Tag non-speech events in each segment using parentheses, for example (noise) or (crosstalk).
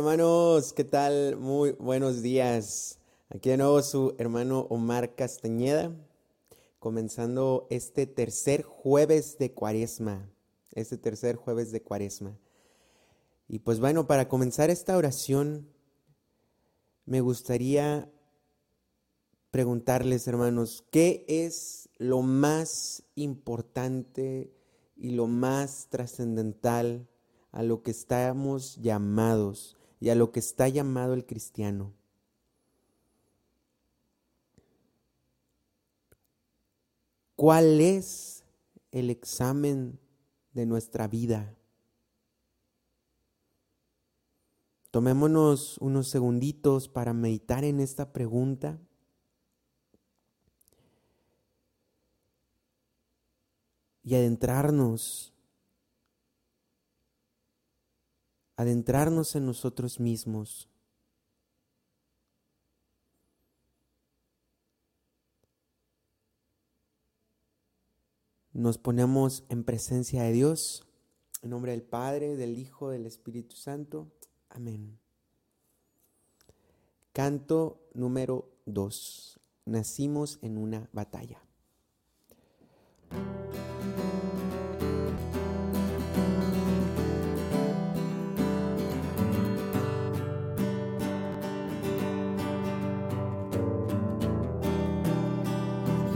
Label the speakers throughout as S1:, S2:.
S1: hermanos, ¿qué tal? Muy buenos días. Aquí de nuevo su hermano Omar Castañeda, comenzando este tercer jueves de cuaresma, este tercer jueves de cuaresma. Y pues bueno, para comenzar esta oración, me gustaría preguntarles, hermanos, ¿qué es lo más importante y lo más trascendental a lo que estamos llamados y a lo que está llamado el cristiano? ¿Cuál es el examen de nuestra vida? Tomémonos unos segunditos para meditar en esta pregunta. Y adentrarnos, adentrarnos en nosotros mismos. Nos ponemos en presencia de Dios, en nombre del Padre, del Hijo, del Espíritu Santo. Amén. Canto número 2. Nacimos en una batalla.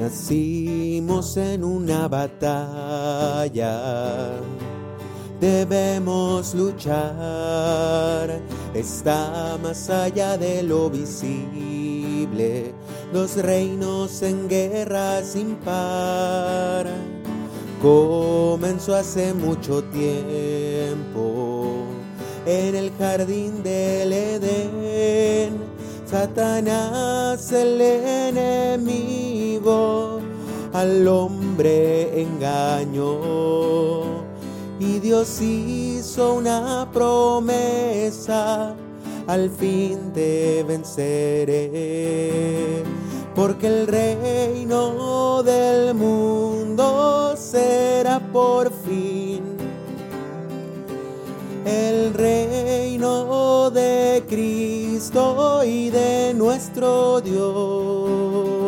S1: Nacimos en una batalla debemos luchar. Está más allá de lo visible, los reinos en guerra sin par. Comenzó hace mucho tiempo en el jardín del Edén. Satanás el enemigo al hombre engañó. Y Dios hizo una promesa, al fin te venceré, porque el reino del mundo será por fin el reino de Cristo y de nuestro Dios,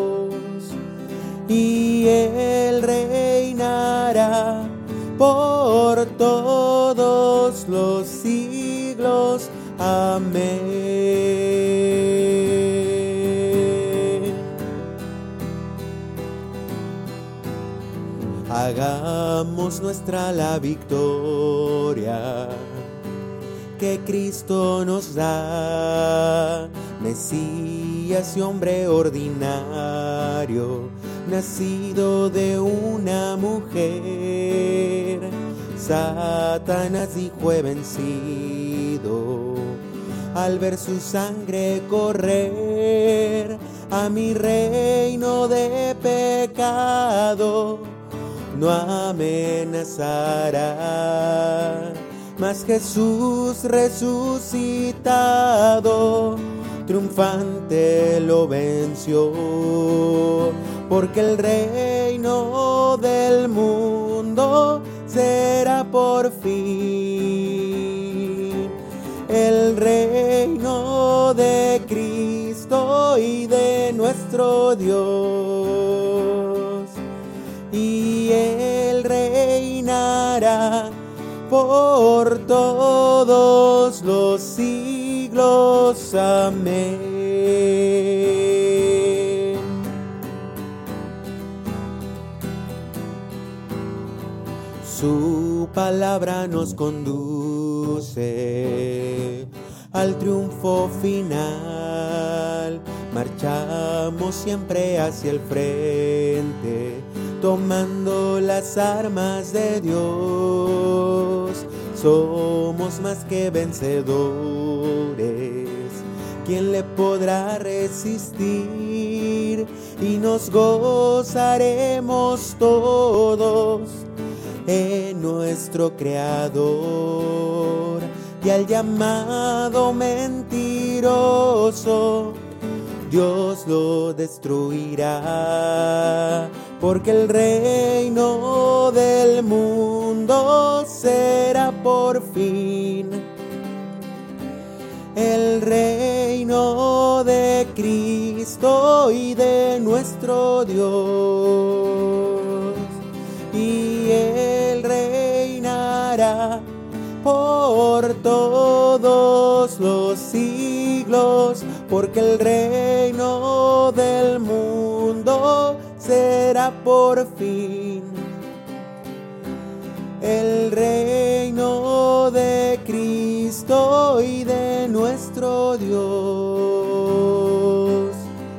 S1: y Él reinará por todos los siglos. Amén. Hagamos nuestra la victoria que Cristo nos da, Mesías y hombre ordinario nacido de una mujer. Satanás dijo he vencido al ver su sangre correr a mi reino de pecado. No amenazará, mas Jesús resucitado, triunfante lo venció porque el reino del mundo será por fin el reino de Cristo y de nuestro Dios. Y Él reinará por todos los siglos. Amén. Palabra nos conduce al triunfo final. Marchamos siempre hacia el frente, tomando las armas de Dios. Somos más que vencedores. ¿Quién le podrá resistir? Y nos gozaremos todos en nuestro Creador y al llamado mentiroso Dios lo destruirá, porque el reino del mundo será por fin el reino de Cristo y de nuestro Dios. Todos los siglos, porque el reino del mundo será por fin el reino de Cristo y de nuestro Dios.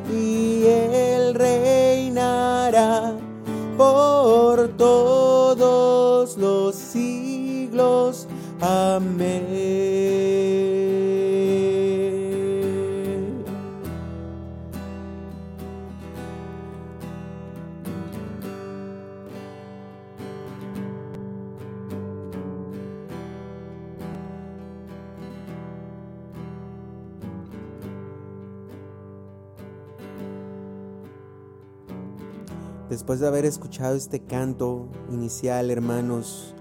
S1: Y Él reinará por todos Después de haber escuchado este canto inicial, hermanos,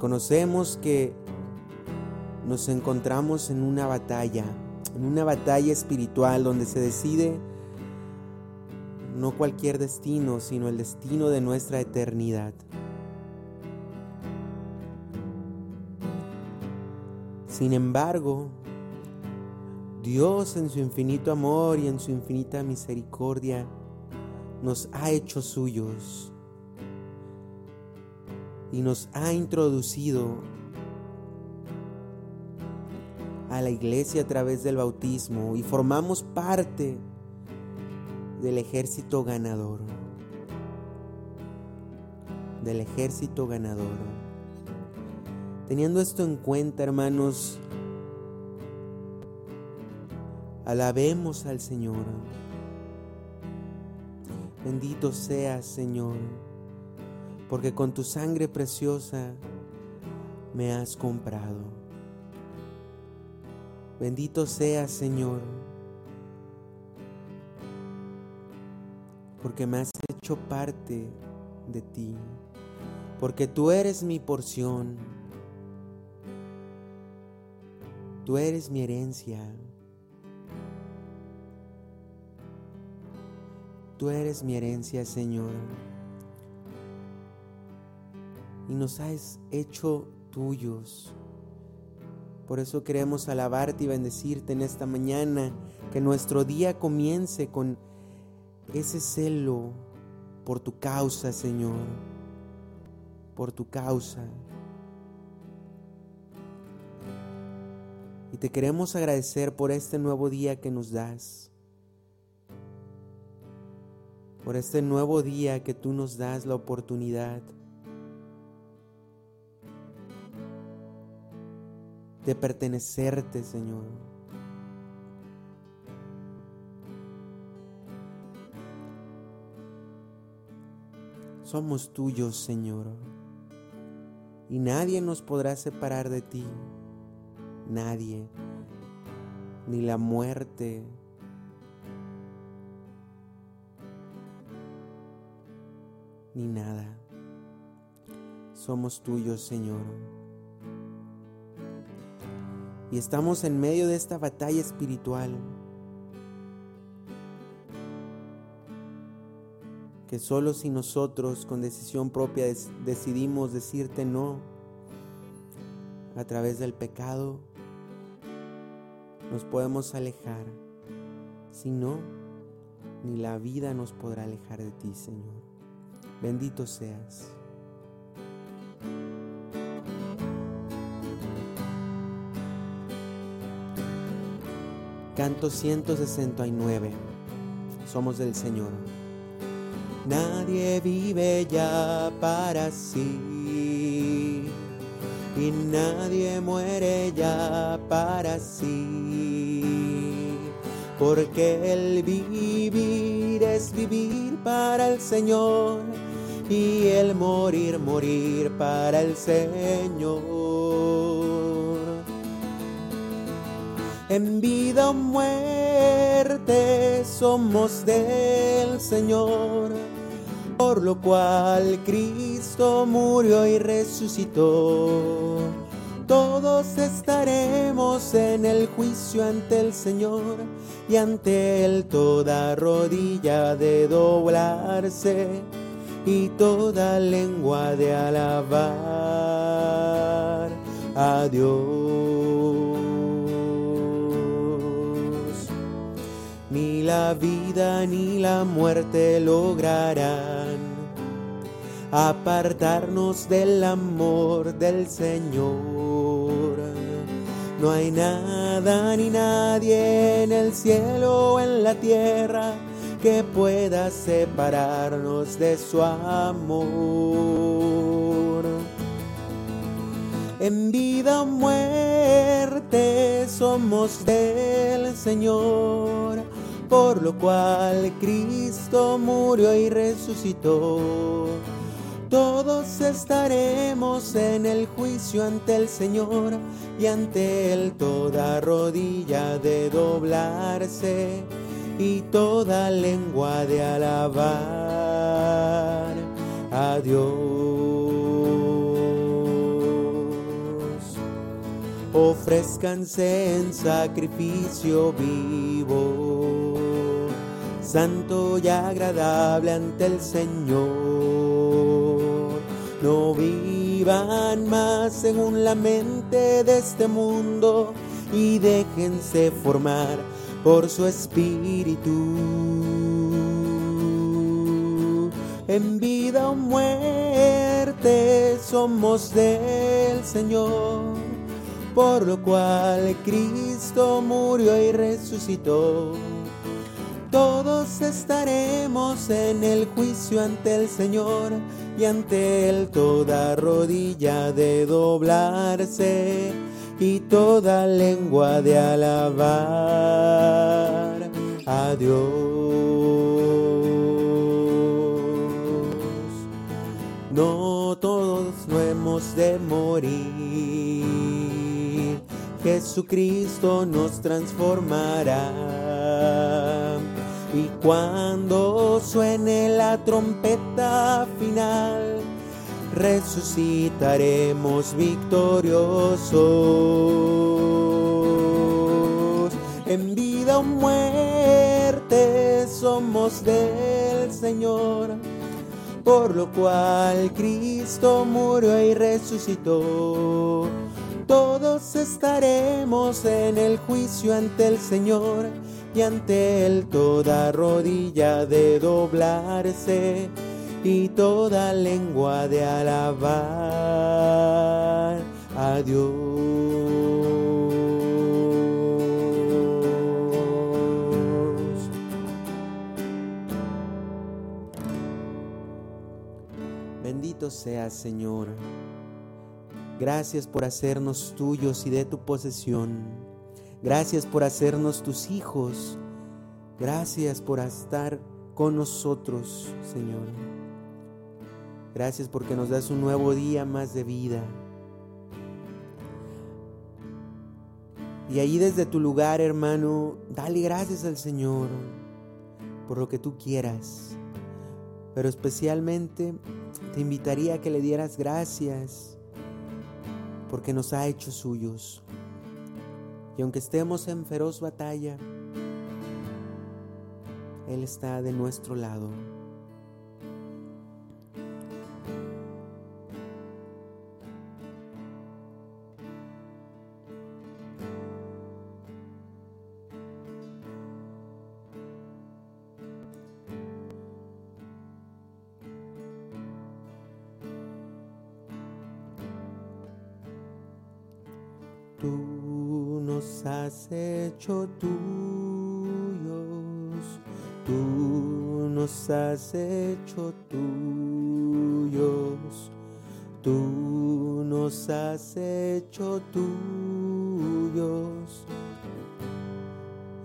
S1: reconocemos que nos encontramos en una batalla, en una batalla espiritual donde se decide no cualquier destino, sino el destino de nuestra eternidad. Sin embargo, Dios en su infinito amor y en su infinita misericordia nos ha hecho suyos y nos ha introducido a la iglesia a través del bautismo y formamos parte del ejército ganador. Del ejército ganador. Teniendo esto en cuenta, hermanos, Alabemos al Señor. Bendito seas, Señor, porque con tu sangre preciosa me has comprado. Bendito seas, Señor, porque me has hecho parte de ti, porque tú eres mi porción, tú eres mi herencia. Tú eres mi herencia, Señor. Y nos has hecho tuyos. Por eso queremos alabarte y bendecirte en esta mañana. Que nuestro día comience con ese celo por tu causa, Señor. Por tu causa. Y te queremos agradecer por este nuevo día que nos das por este nuevo día que tú nos das la oportunidad de pertenecerte, Señor. Somos tuyos, Señor, y nadie nos podrá separar de ti, nadie, ni la muerte, ni nada. Somos tuyos, Señor. Y estamos en medio de esta batalla espiritual que solo si nosotros con decisión propia decidimos decirte no a través del pecado, nos podemos alejar. Si no, ni la vida nos podrá alejar de ti, Señor. Bendito seas. Canto 169. Somos del Señor. Nadie vive ya para sí y nadie muere ya para sí, porque el vivir es vivir para el Señor y el morir, morir para el Señor. En vida o muerte somos del Señor, por lo cual Cristo murió y resucitó. Todos estaremos en el juicio ante el Señor y ante Él toda rodilla de doblarse y toda lengua de alabar a Dios. La vida ni la muerte lograrán apartarnos del amor del Señor. No hay nada ni nadie en el cielo o en la tierra que pueda separarnos de su amor. En vida o muerte somos del Señor, por lo cual Cristo murió y resucitó. Todos estaremos en el juicio ante el Señor y ante Él toda rodilla de doblarse y toda lengua de alabar a Dios. Ofrezcanse en sacrificio vivo, santo y agradable ante el Señor. No vivan más según la mente de este mundo y déjense formar por su espíritu. En vida o muerte somos del Señor, por lo cual Cristo murió y resucitó. Todos estaremos en el juicio ante el Señor y ante Él toda rodilla de doblarse y toda lengua de alabar a Dios. No todos no hemos de morir, Jesucristo nos transformará. Y cuando suene la trompeta final, resucitaremos victoriosos. En vida o muerte somos del Señor, por lo cual Cristo murió y resucitó. Todos estaremos en el juicio ante el Señor y ante Él toda rodilla de doblarse y toda lengua de alabar a Dios. Bendito seas, Señor. Gracias por hacernos tuyos y de tu posesión. Gracias por hacernos tus hijos. Gracias por estar con nosotros, Señor. Gracias porque nos das un nuevo día más de vida. Y allí desde tu lugar, hermano, dale gracias al Señor por lo que tú quieras. Pero especialmente te invitaría a que le dieras gracias porque nos ha hecho suyos. Y aunque estemos en feroz batalla, Él está de nuestro lado. Hecho tuyos, tú nos has hecho tuyos, tú nos has hecho tuyos.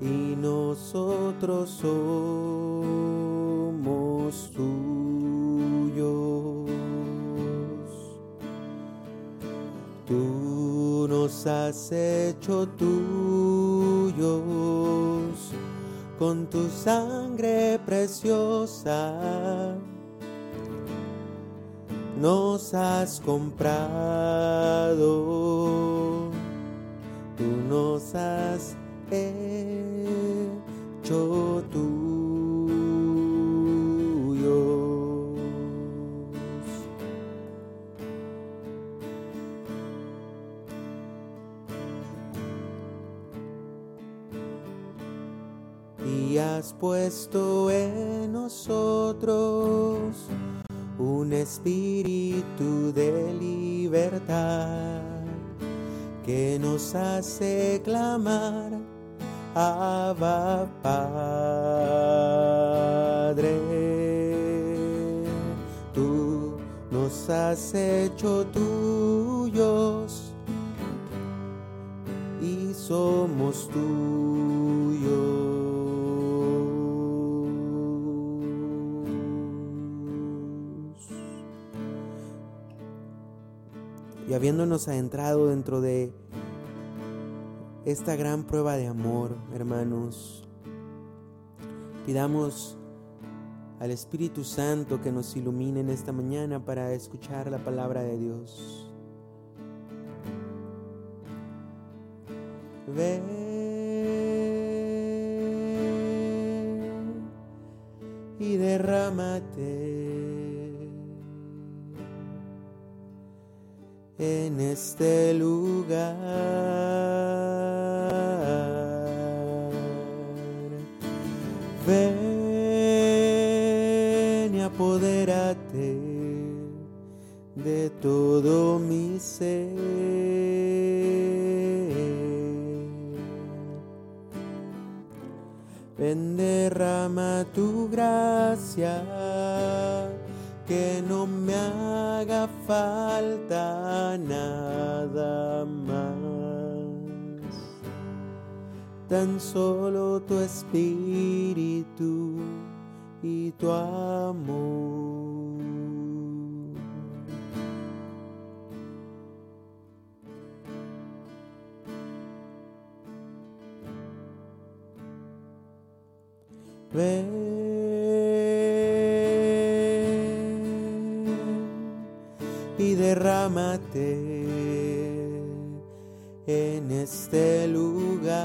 S1: Y nosotros somos tuyos. Tú nos has hecho tuyos con tu sangre preciosa. Nos has comprado, tú nos has has puesto en nosotros un espíritu de libertad que nos hace clamar Abba Padre. Tú nos has hecho tuyos y somos tuyos. Habiéndonos adentrado dentro de esta gran prueba de amor, hermanos, pidamos al Espíritu Santo que nos ilumine en esta mañana para escuchar la palabra de Dios. Ven y derrámate en este lugar. Ven y apodérate de todo mi ser. Ven, derrama tu gracia, que no me haga falta nada más. Tan solo tu espíritu y tu amor. Derrámate en este lugar.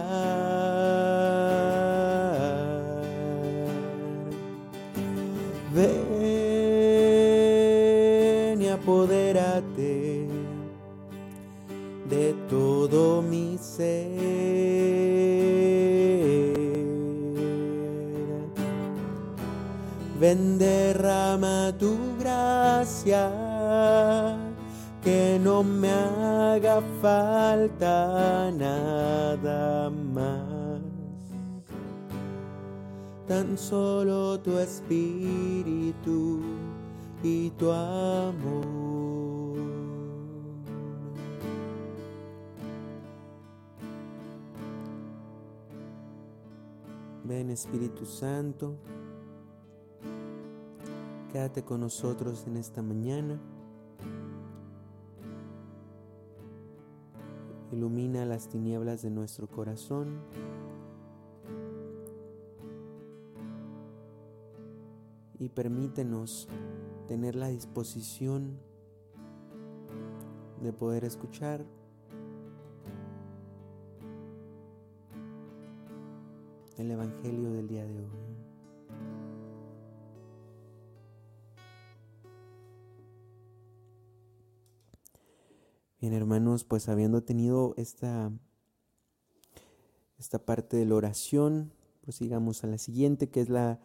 S1: Ven y apodérate de todo mi ser. Ven, derrama tu gracia, me haga falta nada más. Tan solo tu espíritu y tu amor. Ven Espíritu Santo. Quédate con nosotros en esta mañana. Ilumina las tinieblas de nuestro corazón. Y permítenos tener la disposición de poder escuchar el Evangelio del día de hoy. Bien, hermanos, pues habiendo tenido esta, esta parte de la oración, prosigamos a la siguiente, que es la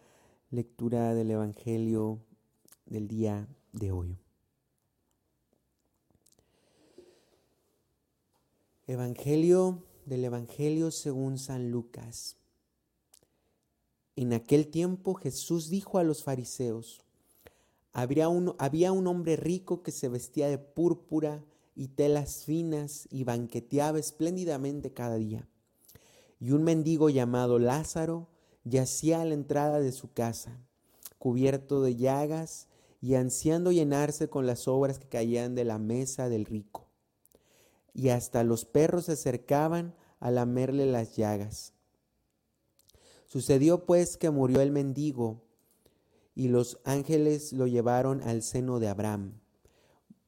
S1: lectura del Evangelio del día de hoy. Evangelio del Evangelio según San Lucas. En aquel tiempo Jesús dijo a los fariseos, había un, había un hombre rico que se vestía de púrpura, y telas finas y banqueteaba espléndidamente cada día. Y un mendigo llamado Lázaro yacía a la entrada de su casa, cubierto de llagas y ansiando llenarse con las obras que caían de la mesa del rico. Y hasta los perros se acercaban a lamerle las llagas. Sucedió pues que murió el mendigo y los ángeles lo llevaron al seno de Abraham.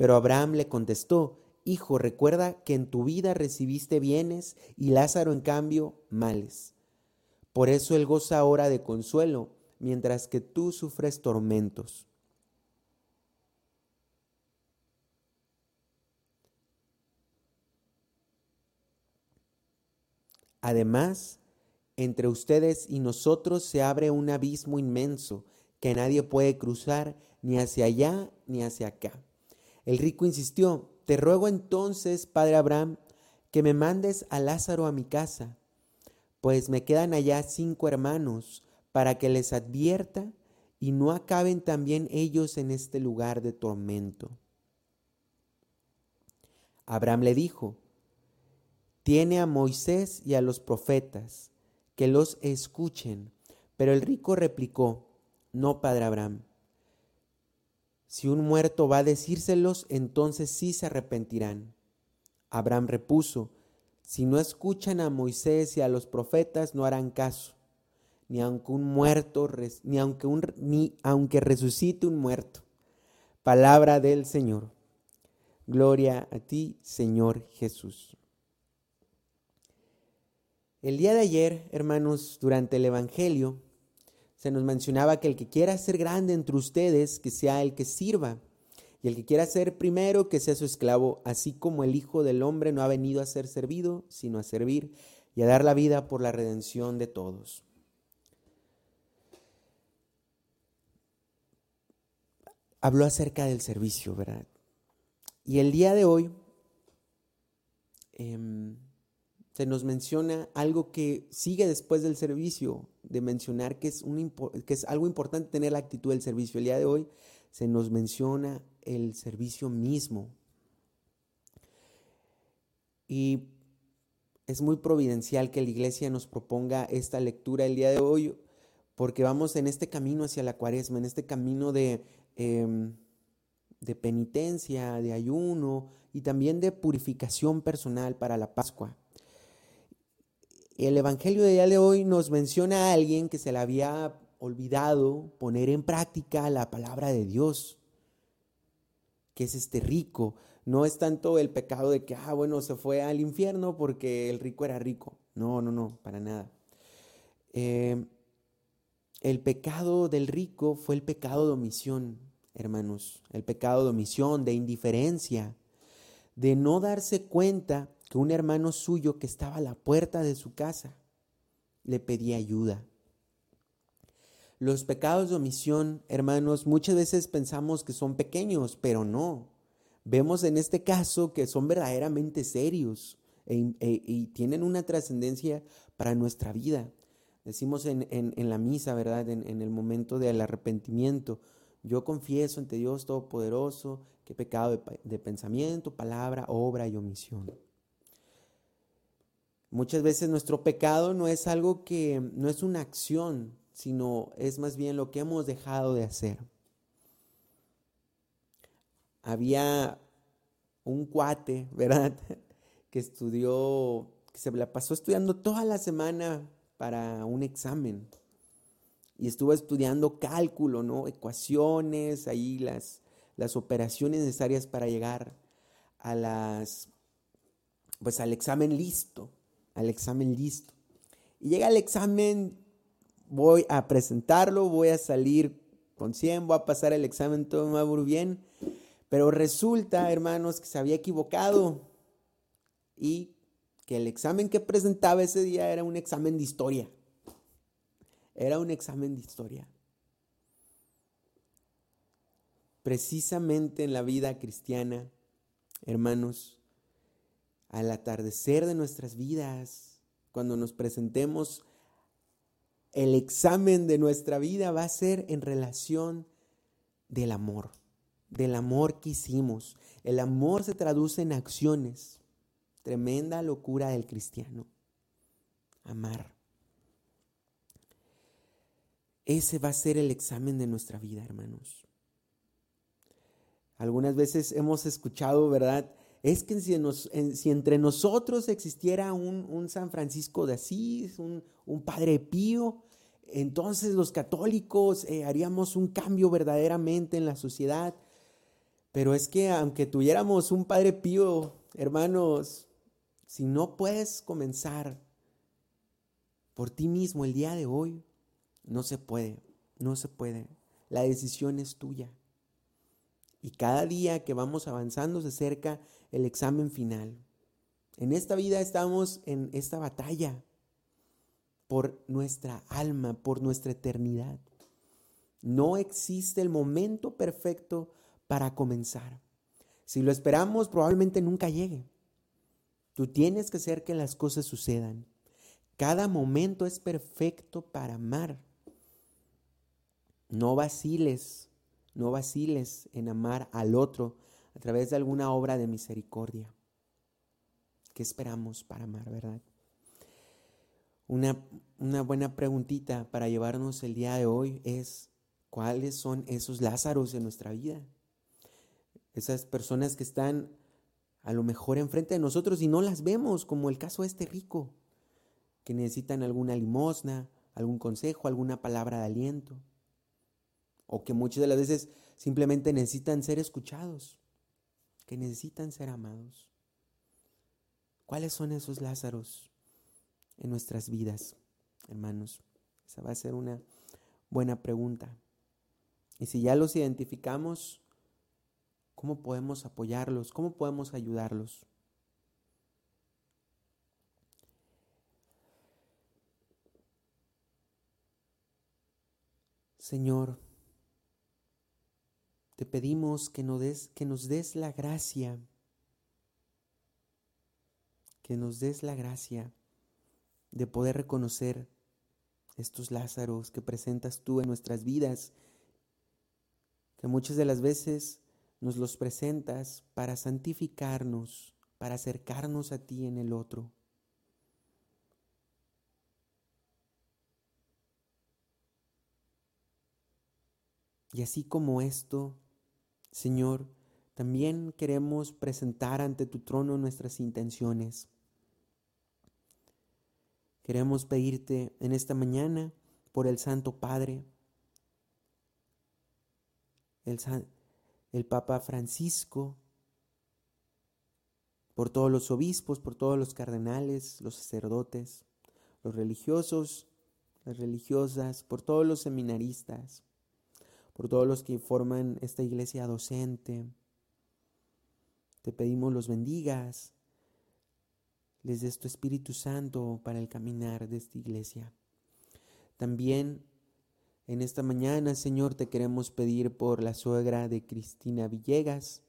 S1: Pero Abraham le contestó, Hijo, recuerda que en tu vida recibiste bienes y Lázaro en cambio males. Por eso él goza ahora de consuelo, mientras que tú sufres tormentos. Además, entre ustedes y nosotros se abre un abismo inmenso que nadie puede cruzar ni hacia allá ni hacia acá. El rico insistió, te ruego entonces, padre Abraham, que me mandes a Lázaro a mi casa, pues me quedan allá cinco hermanos, para que les advierta y no acaben también ellos en este lugar de tormento. Abraham le dijo, tiene a Moisés y a los profetas, que los escuchen. Pero el rico replicó, no, padre Abraham. Si un muerto va a decírselos, entonces sí se arrepentirán. Abraham repuso, si no escuchan a Moisés y a los profetas, no harán caso, ni aunque un muerto, ni aunque, un, ni aunque resucite un muerto. Palabra del Señor. Gloria a ti, Señor Jesús. El día de ayer, hermanos, durante el Evangelio, se nos mencionaba que el que quiera ser grande entre ustedes, que sea el que sirva, y el que quiera ser primero, que sea su esclavo, así como el Hijo del Hombre no ha venido a ser servido, sino a servir y a dar la vida por la redención de todos. Habló acerca del servicio, ¿verdad? Y el día de hoy, eh, se nos menciona algo que sigue después del servicio, de mencionar que es, un, algo importante tener la actitud del servicio. El día de hoy se nos menciona el servicio mismo. Y es muy providencial que la iglesia nos proponga esta lectura el día de hoy, porque vamos en este camino hacia la cuaresma, en este camino de, em, de penitencia, de ayuno y también de purificación personal para la Pascua. El Evangelio de día de hoy nos menciona a alguien que se le había olvidado poner en práctica la palabra de Dios, que es este rico. No es tanto el pecado de que, ah, bueno, se fue al infierno porque el rico era rico. No, no, no, para nada. Eh, el pecado del rico fue el pecado de omisión, hermanos. El pecado de omisión, de indiferencia, de no darse cuenta que un hermano suyo que estaba a la puerta de su casa le pedía ayuda. Los pecados de omisión, hermanos, muchas veces pensamos que son pequeños, pero no. Vemos en este caso que son verdaderamente serios e, e, y tienen una trascendencia para nuestra vida. Decimos en, la misa, ¿verdad? En, el momento del arrepentimiento, yo confieso ante Dios Todopoderoso que pecado de pensamiento, palabra, obra y omisión. Muchas veces nuestro pecado no es algo que, no es una acción, sino es más bien lo que hemos dejado de hacer. Había un cuate, (laughs) ¿verdad? Que estudió, que se la pasó estudiando toda la semana para un examen. Y estuvo estudiando cálculo, ¿no? Ecuaciones, ahí las, las operaciones necesarias para llegar a las, pues al examen listo al examen listo. Y llega el examen, voy a presentarlo, voy a salir con 100, voy a pasar el examen, todo me bien. Pero resulta, hermanos, que se había equivocado y que el examen que presentaba ese día era un examen de historia. Era un examen de historia. Precisamente en la vida cristiana, hermanos, al atardecer de nuestras vidas, cuando nos presentemos el examen de nuestra vida va a ser en relación del amor, del amor que hicimos. El amor se traduce en acciones. Tremenda locura del cristiano. Amar. Ese va a ser el examen de nuestra vida, hermanos. Algunas veces hemos escuchado, ¿verdad? Es que si, entre nosotros existiera un, San Francisco de Asís, un, Padre Pío, entonces los católicos eh, haríamos un cambio verdaderamente en la sociedad. Pero es que aunque tuviéramos un Padre Pío, hermanos, si no puedes comenzar por ti mismo el día de hoy, no se puede, no se puede. La decisión es tuya. Y cada día que vamos avanzando se acerca el examen final. En esta vida estamos en esta batalla por nuestra alma, por nuestra eternidad. No existe el momento perfecto para comenzar. Si lo esperamos, probablemente nunca llegue. Tú tienes que hacer que las cosas sucedan. Cada momento es perfecto para amar. No vaciles no vaciles en amar al otro a través de alguna obra de misericordia. ¿Qué esperamos para amar, verdad? Una, una buena preguntita para llevarnos el día de hoy es, ¿cuáles son esos Lázaros en nuestra vida? Esas personas que están a lo mejor enfrente de nosotros y no las vemos, como el caso de este rico, que necesitan alguna limosna, algún consejo, alguna palabra de aliento o que muchas de las veces simplemente necesitan ser escuchados, que necesitan ser amados. ¿Cuáles son esos Lázaros en nuestras vidas, hermanos? Esa va a ser una buena pregunta. Y si ya los identificamos, ¿cómo podemos apoyarlos? ¿Cómo podemos ayudarlos? Señor, te pedimos que nos des, que nos des la gracia, que nos des la gracia de poder reconocer estos Lázaros que presentas tú en nuestras vidas, que muchas de las veces nos los presentas para santificarnos, para acercarnos a ti en el otro. Y así como esto, Señor, también queremos presentar ante tu trono nuestras intenciones. Queremos pedirte en esta mañana por el Santo Padre, el, Papa Francisco, por todos los obispos, por todos los cardenales, los sacerdotes, los religiosos, las religiosas, por todos los seminaristas, por todos los que forman esta iglesia docente. Te pedimos los bendigas, les des tu Espíritu Santo para el caminar de esta iglesia. También en esta mañana, Señor, te queremos pedir por la suegra de Cristina Villegas,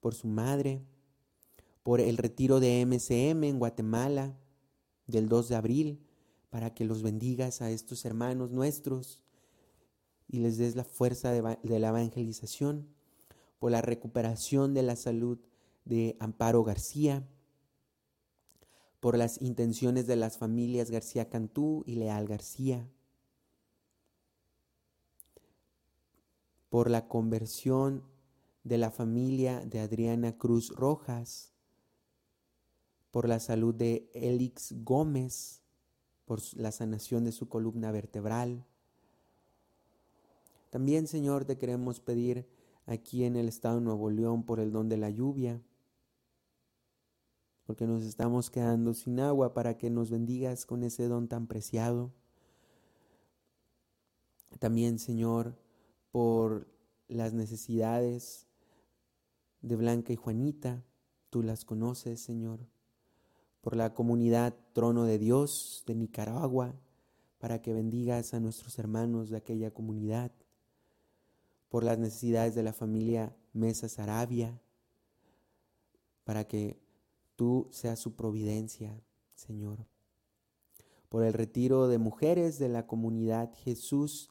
S1: por su madre, por el retiro de MCM en Guatemala del 2 de abril, para que los bendigas a estos hermanos nuestros y les des la fuerza de, la evangelización, por la recuperación de la salud de Amparo García, por las intenciones de las familias García Cantú y Leal García, por la conversión de la familia de Adriana Cruz Rojas, por la salud de Elix Gómez, por la sanación de su columna vertebral, también, Señor, te queremos pedir aquí en el estado de Nuevo León por el don de la lluvia, porque nos estamos quedando sin agua para que nos bendigas con ese don tan preciado. También, Señor, por las necesidades de Blanca y Juanita, tú las conoces, Señor, por la comunidad Trono de Dios de Nicaragua, para que bendigas a nuestros hermanos de aquella comunidad por las necesidades de la familia Mesa Sarabia, para que tú seas su providencia, Señor. por el retiro de mujeres de la comunidad Jesús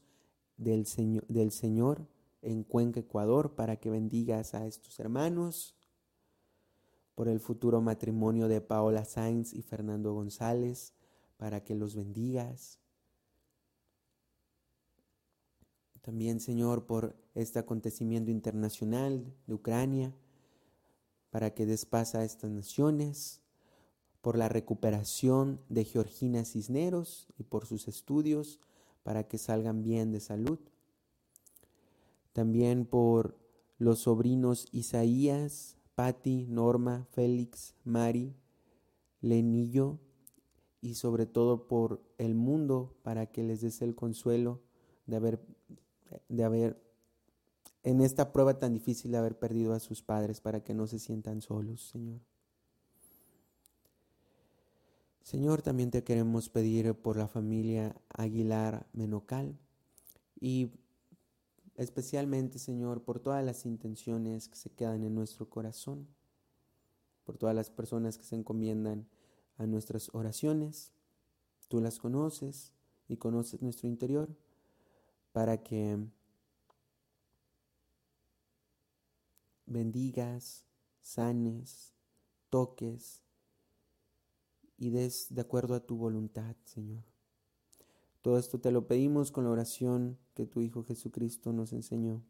S1: del Señor, del Señor en Cuenca, Ecuador, para que bendigas a estos hermanos, por el futuro matrimonio de Paola Sainz y Fernando González, para que los bendigas. También, Señor, por este acontecimiento internacional de Ucrania, para que des a estas naciones, por la recuperación de Georgina Cisneros y por sus estudios, para que salgan bien de salud. También por los sobrinos Isaías, Patti, Norma, Félix, Mari, Lenillo y sobre todo por el mundo para que les des el consuelo de haber, de haber, en esta prueba tan difícil de haber perdido a sus padres para que no se sientan solos, Señor. Señor, también te queremos pedir por la familia Aguilar Menocal y especialmente, Señor, por todas las intenciones que se quedan en nuestro corazón, por todas las personas que se encomiendan a nuestras oraciones. Tú las conoces y conoces nuestro interior para que bendigas, sanes, toques y des de acuerdo a tu voluntad, Señor. Todo esto te lo pedimos con la oración que tu Hijo Jesucristo nos enseñó.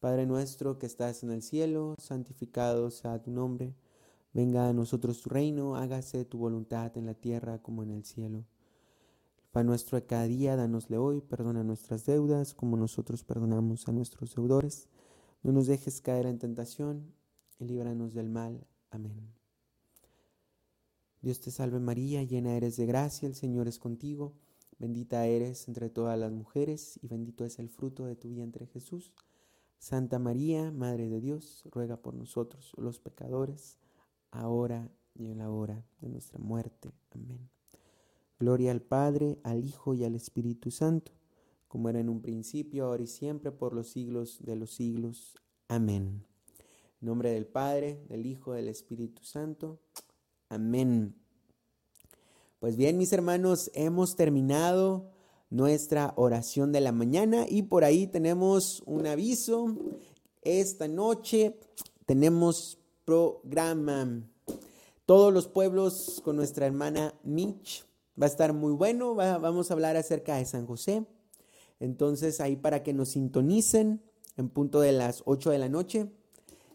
S1: Padre nuestro que estás en el cielo, santificado sea tu nombre. Venga a nosotros tu reino, hágase tu voluntad en la tierra como en el cielo. Pan nuestro de cada día, danosle hoy, perdona nuestras deudas como nosotros perdonamos a nuestros deudores. No nos dejes caer en tentación y líbranos del mal. Amén. Dios te salve María, llena eres de gracia, el Señor es contigo. Bendita eres entre todas las mujeres y bendito es el fruto de tu vientre Jesús. Santa María, Madre de Dios, ruega por nosotros los pecadores, ahora y en la hora de nuestra muerte. Amén. Gloria al Padre, al Hijo y al Espíritu Santo, como era en un principio, ahora y siempre, por los siglos de los siglos. Amén. Nombre del Padre, del Hijo, del Espíritu Santo. Amén. Pues bien, mis hermanos, hemos terminado nuestra oración de la mañana y por ahí tenemos un aviso. Esta noche tenemos programa. Todos los pueblos con nuestra hermana Mitch. Va a estar muy bueno. vamos a hablar acerca de San José. Entonces ahí para que nos sintonicen en punto de las 8 de la noche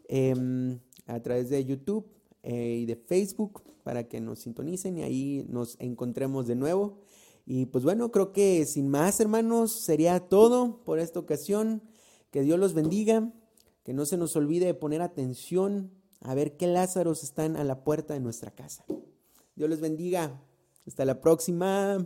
S1: em, a través de YouTube eh, y de Facebook para que nos sintonicen y ahí nos encontremos de nuevo. Y pues bueno, creo que sin más hermanos sería todo por esta ocasión. Que Dios los bendiga, que no se nos olvide de poner atención a ver qué Lázaros están a la puerta de nuestra casa. Dios les bendiga. Hasta la próxima.